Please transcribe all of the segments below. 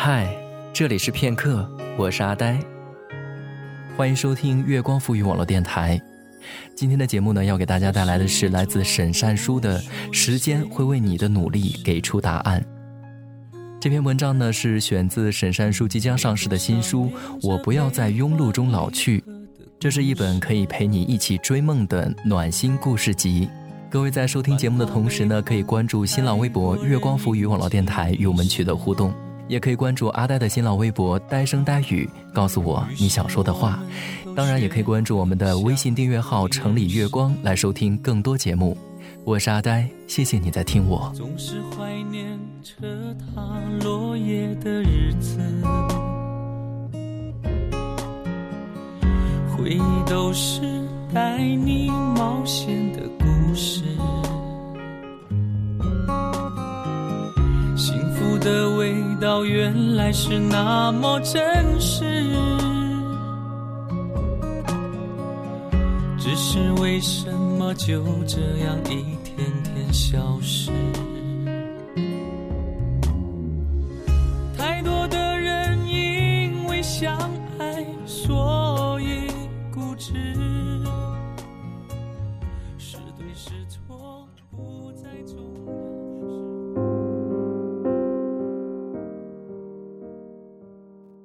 嗨，这里是片刻，我是阿呆，欢迎收听月光赋予网络电台。今天的节目呢，要给大家带来的是来自沈善书的《时间会为你的努力给出答案》。这篇文章呢，是选自沈善书即将上市的新书《我不要在庸碌中老去》，这是一本可以陪你一起追梦的暖心故事集。各位在收听节目的同时呢，可以关注新浪微博“月光浮语网络电台”与我们取得互动，也可以关注阿呆的新浪微博“呆声呆语”，告诉我你想说的话。当然，也可以关注我们的微信订阅号“城里月光”来收听更多节目。我是阿呆，谢谢你在听我。总是怀念车踏落叶的日子，回忆都是带你冒险的。故事到，原来是那么真实。只是为什么就这样一天天消失？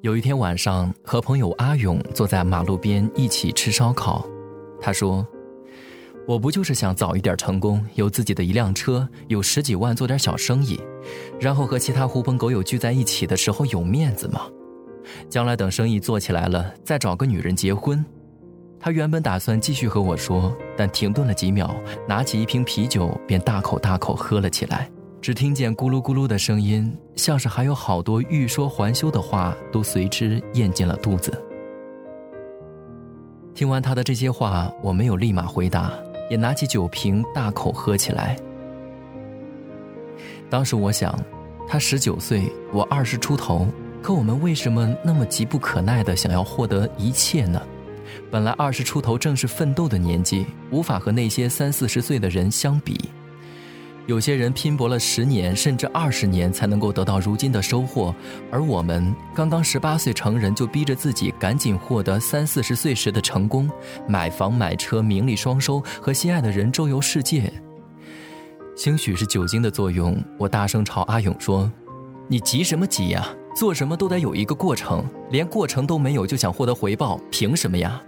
有一天晚上，和朋友阿勇坐在马路边一起吃烧烤。他说：“我不就是想早一点成功，有自己的一辆车，有十几万做点小生意，然后和其他狐朋狗友聚在一起的时候有面子吗？将来等生意做起来了，再找个女人结婚。”他原本打算继续和我说，但停顿了几秒，拿起一瓶啤酒便大口大口喝了起来。只听见咕噜咕噜的声音，像是还有好多欲说还休的话都随之咽进了肚子。听完他的这些话，我没有立马回答，也拿起酒瓶大口喝起来。当时我想，他十九岁，我二十出头，可我们为什么那么急不可耐的想要获得一切呢？本来二十出头正是奋斗的年纪，无法和那些三四十岁的人相比。有些人拼搏了十年甚至二十年才能够得到如今的收获，而我们刚刚十八岁成人就逼着自己赶紧获得三四十岁时的成功，买房买车，名利双收，和心爱的人周游世界。兴许是酒精的作用，我大声朝阿勇说：“你急什么急呀？做什么都得有一个过程，连过程都没有就想获得回报，凭什么呀？”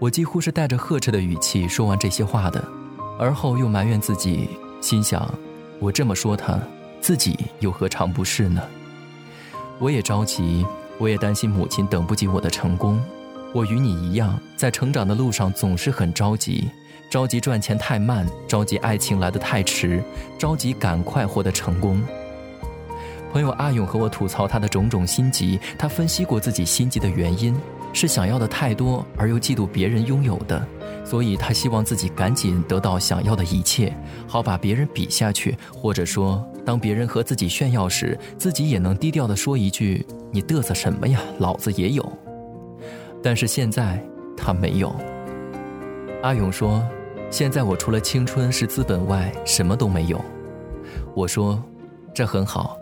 我几乎是带着呵斥的语气说完这些话的。而后又埋怨自己，心想：我这么说他，自己又何尝不是呢？我也着急，我也担心母亲等不及我的成功。我与你一样，在成长的路上总是很着急，着急赚钱太慢，着急爱情来得太迟，着急赶快获得成功。朋友阿勇和我吐槽他的种种心急，他分析过自己心急的原因，是想要的太多，而又嫉妒别人拥有的。所以他希望自己赶紧得到想要的一切，好把别人比下去，或者说，当别人和自己炫耀时，自己也能低调地说一句：“你嘚瑟什么呀？老子也有。”但是现在他没有。阿勇说：“现在我除了青春是资本外，什么都没有。”我说：“这很好，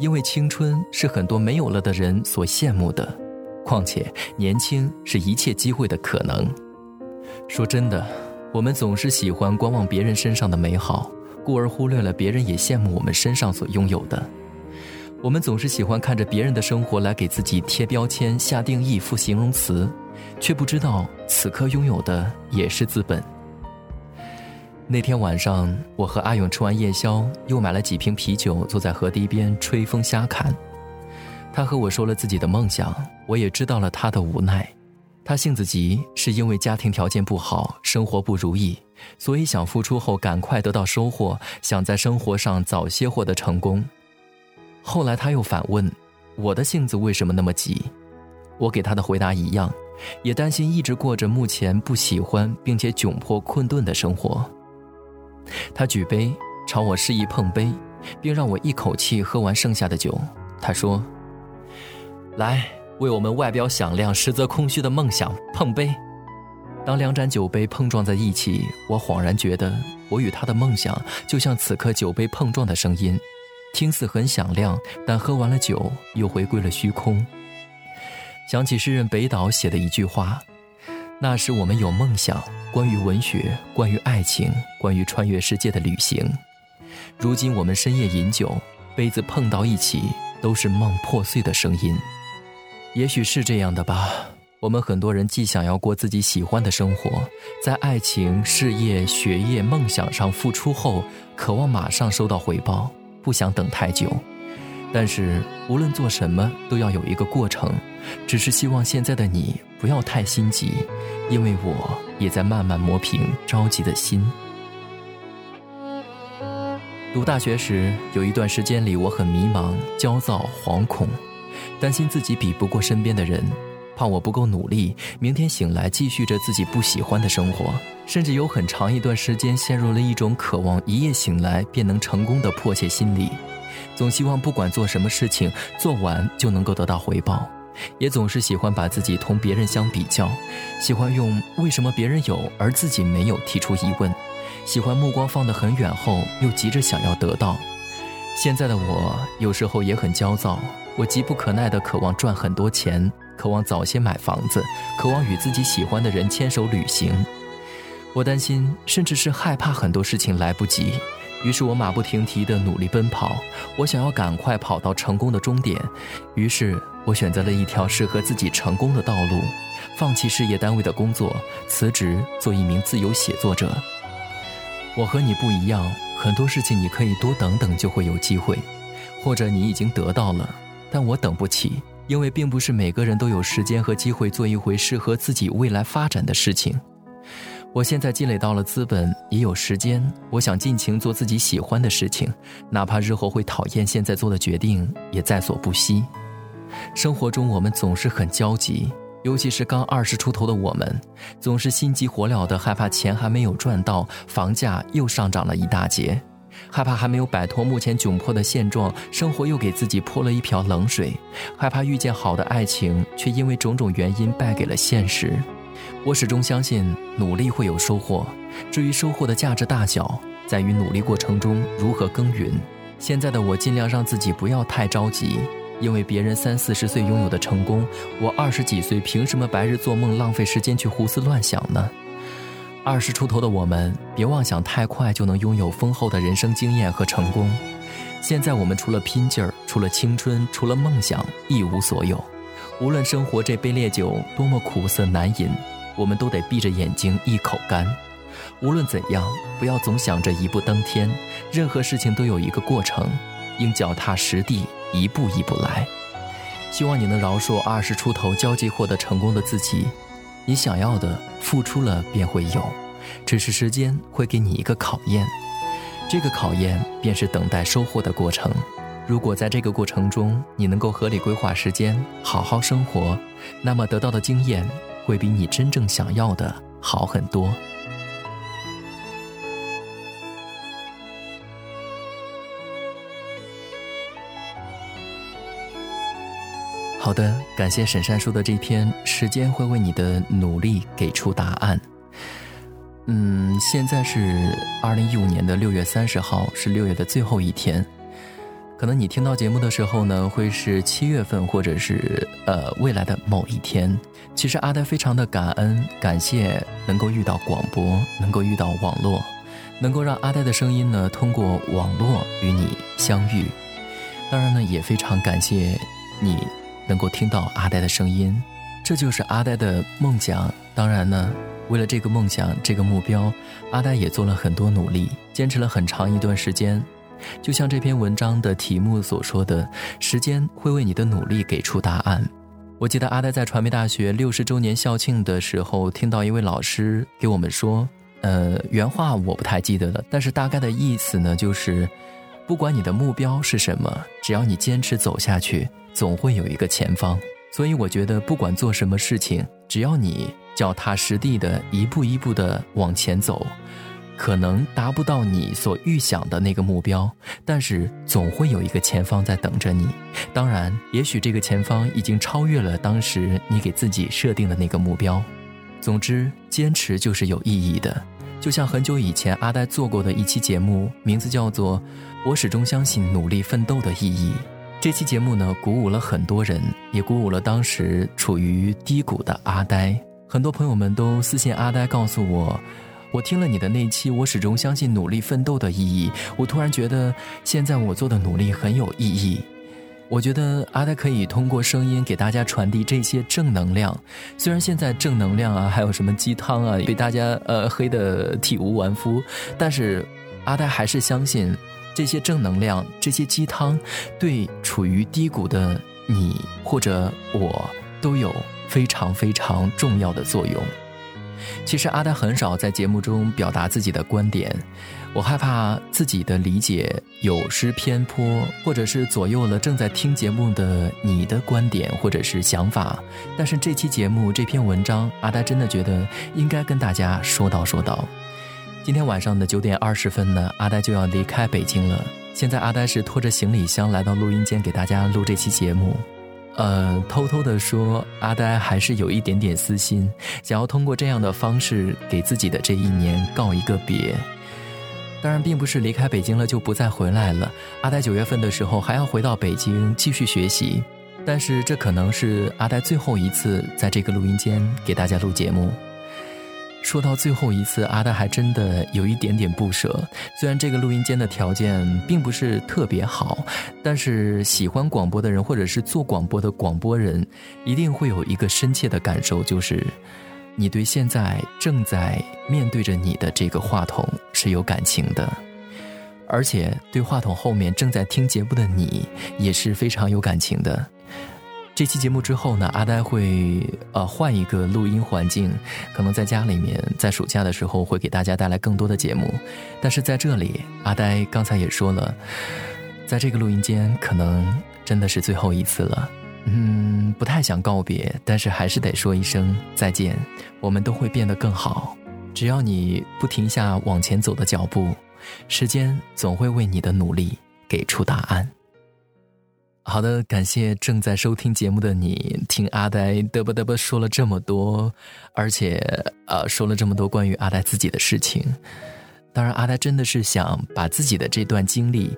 因为青春是很多没有了的人所羡慕的，况且年轻是一切机会的可能。”说真的，我们总是喜欢观望别人身上的美好，故而忽略了别人也羡慕我们身上所拥有的。我们总是喜欢看着别人的生活来给自己贴标签、下定义、赋形容词，却不知道此刻拥有的也是资本。那天晚上，我和阿勇吃完夜宵，又买了几瓶啤酒，坐在河堤边吹风瞎侃。他和我说了自己的梦想，我也知道了他的无奈。他性子急，是因为家庭条件不好，生活不如意，所以想付出后赶快得到收获，想在生活上早些获得成功。后来他又反问：“我的性子为什么那么急？”我给他的回答一样，也担心一直过着目前不喜欢并且窘迫困顿的生活。他举杯朝我示意碰杯，并让我一口气喝完剩下的酒。他说：“来。”为我们外表响亮、实则空虚的梦想碰杯。当两盏酒杯碰撞在一起，我恍然觉得，我与他的梦想就像此刻酒杯碰撞的声音，听似很响亮，但喝完了酒又回归了虚空。想起诗人北岛写的一句话：“那时我们有梦想，关于文学，关于爱情，关于穿越世界的旅行。如今我们深夜饮酒，杯子碰到一起，都是梦破碎的声音。也许是这样的吧。”我们很多人既想要过自己喜欢的生活，在爱情、事业、学业、梦想上付出后，渴望马上收到回报，不想等太久。但是无论做什么，都要有一个过程。只是希望现在的你不要太心急，因为我也在慢慢磨平着急的心。读大学时，有一段时间里，我很迷茫、焦躁、惶恐，担心自己比不过身边的人。怕我不够努力，明天醒来继续着自己不喜欢的生活，甚至有很长一段时间陷入了一种渴望一夜醒来便能成功的迫切心理，总希望不管做什么事情做完就能够得到回报，也总是喜欢把自己同别人相比较，喜欢用为什么别人有而自己没有提出疑问，喜欢目光放得很远后又急着想要得到。现在的我有时候也很焦躁，我急不可耐地渴望赚很多钱。渴望早些买房子，渴望与自己喜欢的人牵手旅行。我担心，甚至是害怕很多事情来不及。于是我马不停蹄地努力奔跑，我想要赶快跑到成功的终点。于是我选择了一条适合自己成功的道路，放弃事业单位的工作，辞职做一名自由写作者。我和你不一样，很多事情你可以多等等就会有机会，或者你已经得到了，但我等不起。因为并不是每个人都有时间和机会做一回适合自己未来发展的事情。我现在积累到了资本，也有时间，我想尽情做自己喜欢的事情，哪怕日后会讨厌现在做的决定，也在所不惜。生活中我们总是很焦急，尤其是刚二十出头的我们，总是心急火燎的，害怕钱还没有赚到，房价又上涨了一大截。害怕还没有摆脱目前窘迫的现状，生活又给自己泼了一瓢冷水；害怕遇见好的爱情，却因为种种原因败给了现实。我始终相信努力会有收获，至于收获的价值大小，在于努力过程中如何耕耘。现在的我尽量让自己不要太着急，因为别人三四十岁拥有的成功，我二十几岁凭什么白日做梦，浪费时间去胡思乱想呢？二十出头的我们，别妄想太快就能拥有丰厚的人生经验和成功。现在我们除了拼劲儿，除了青春，除了梦想，一无所有。无论生活这杯烈酒多么苦涩难饮，我们都得闭着眼睛一口干。无论怎样，不要总想着一步登天。任何事情都有一个过程，应脚踏实地，一步一步来。希望你能饶恕二十出头焦急获得成功的自己。你想要的，付出了便会有，只是时间会给你一个考验，这个考验便是等待收获的过程。如果在这个过程中你能够合理规划时间，好好生活，那么得到的经验会比你真正想要的好很多。好的，感谢沈善书的这篇，时间会为你的努力给出答案。嗯，现在是二零一五年的六月三十号，是六月的最后一天。可能你听到节目的时候呢，会是七月份，或者是呃未来的某一天。其实阿呆非常的感恩，感谢能够遇到广播，能够遇到网络，能够让阿呆的声音呢通过网络与你相遇。当然呢，也非常感谢你。能够听到阿呆的声音，这就是阿呆的梦想。当然呢，为了这个梦想、这个目标，阿呆也做了很多努力，坚持了很长一段时间。就像这篇文章的题目所说的：“时间会为你的努力给出答案。”我记得阿呆在传媒大学六十周年校庆的时候，听到一位老师给我们说：“呃，原话我不太记得了，但是大概的意思呢，就是不管你的目标是什么，只要你坚持走下去。”总会有一个前方，所以我觉得不管做什么事情，只要你脚踏实地的一步一步的往前走，可能达不到你所预想的那个目标，但是总会有一个前方在等着你。当然，也许这个前方已经超越了当时你给自己设定的那个目标。总之，坚持就是有意义的。就像很久以前阿呆做过的一期节目，名字叫做《我始终相信努力奋斗的意义》。这期节目呢，鼓舞了很多人，也鼓舞了当时处于低谷的阿呆。很多朋友们都私信阿呆，告诉我，我听了你的那期《我始终相信努力奋斗的意义》，我突然觉得现在我做的努力很有意义。我觉得阿呆可以通过声音给大家传递这些正能量。虽然现在正能量啊，还有什么鸡汤啊，被大家呃黑的体无完肤，但是阿呆还是相信这些正能量、这些鸡汤，对处于低谷的你或者我都有非常非常重要的作用。其实阿呆很少在节目中表达自己的观点，我害怕自己的理解有失偏颇，或者是左右了正在听节目的你的观点或者是想法。但是这期节目这篇文章，阿呆真的觉得应该跟大家说道说道。今天晚上的九点二十分呢，阿呆就要离开北京了。现在阿呆是拖着行李箱来到录音间给大家录这期节目。呃，偷偷的说，阿呆还是有一点点私心，想要通过这样的方式给自己的这一年告一个别。当然，并不是离开北京了就不再回来了。阿呆九月份的时候还要回到北京继续学习，但是这可能是阿呆最后一次在这个录音间给大家录节目。说到最后一次，阿呆还真的有一点点不舍。虽然这个录音间的条件并不是特别好，但是喜欢广播的人，或者是做广播的广播人，一定会有一个深切的感受，就是你对现在正在面对着你的这个话筒是有感情的，而且对话筒后面正在听节目的你也是非常有感情的。这期节目之后呢，阿呆会呃换一个录音环境，可能在家里面，在暑假的时候会给大家带来更多的节目。但是在这里，阿呆刚才也说了，在这个录音间可能真的是最后一次了。嗯，不太想告别，但是还是得说一声再见。我们都会变得更好，只要你不停下往前走的脚步，时间总会为你的努力给出答案。好的，感谢正在收听节目的你，听阿呆嘚啵嘚啵说了这么多，而且呃说了这么多关于阿呆自己的事情。当然，阿呆真的是想把自己的这段经历，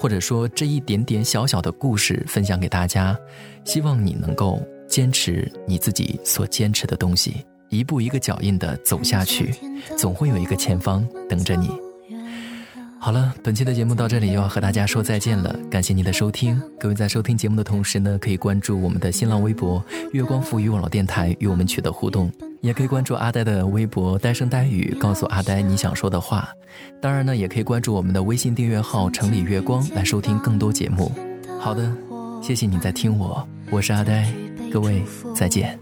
或者说这一点点小小的故事分享给大家，希望你能够坚持你自己所坚持的东西，一步一个脚印的走下去，总会有一个前方等着你。好了，本期的节目到这里又要和大家说再见了，感谢您的收听。各位在收听节目的同时呢，可以关注我们的新浪微博“月光赋予网络电台”与我们取得互动，也可以关注阿呆的微博“呆声呆语”，告诉阿呆你想说的话。当然呢，也可以关注我们的微信订阅号“城里月光”来收听更多节目。好的，谢谢你在听我，我是阿呆，各位再见。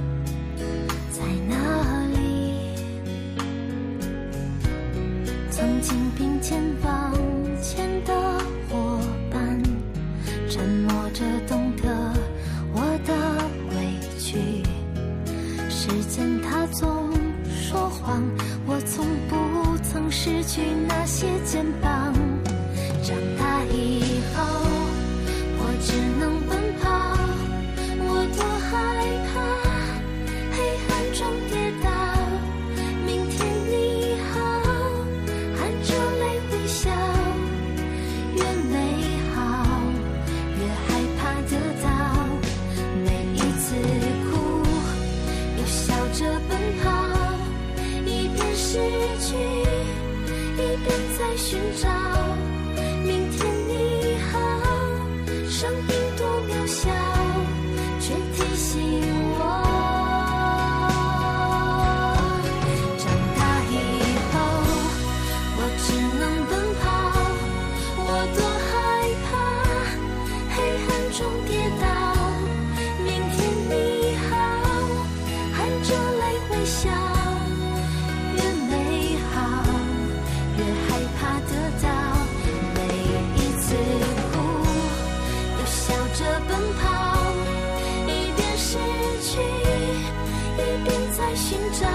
到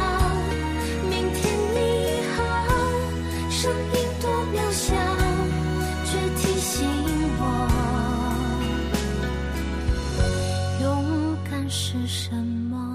明天你好声音多渺小却提醒我勇敢是什么？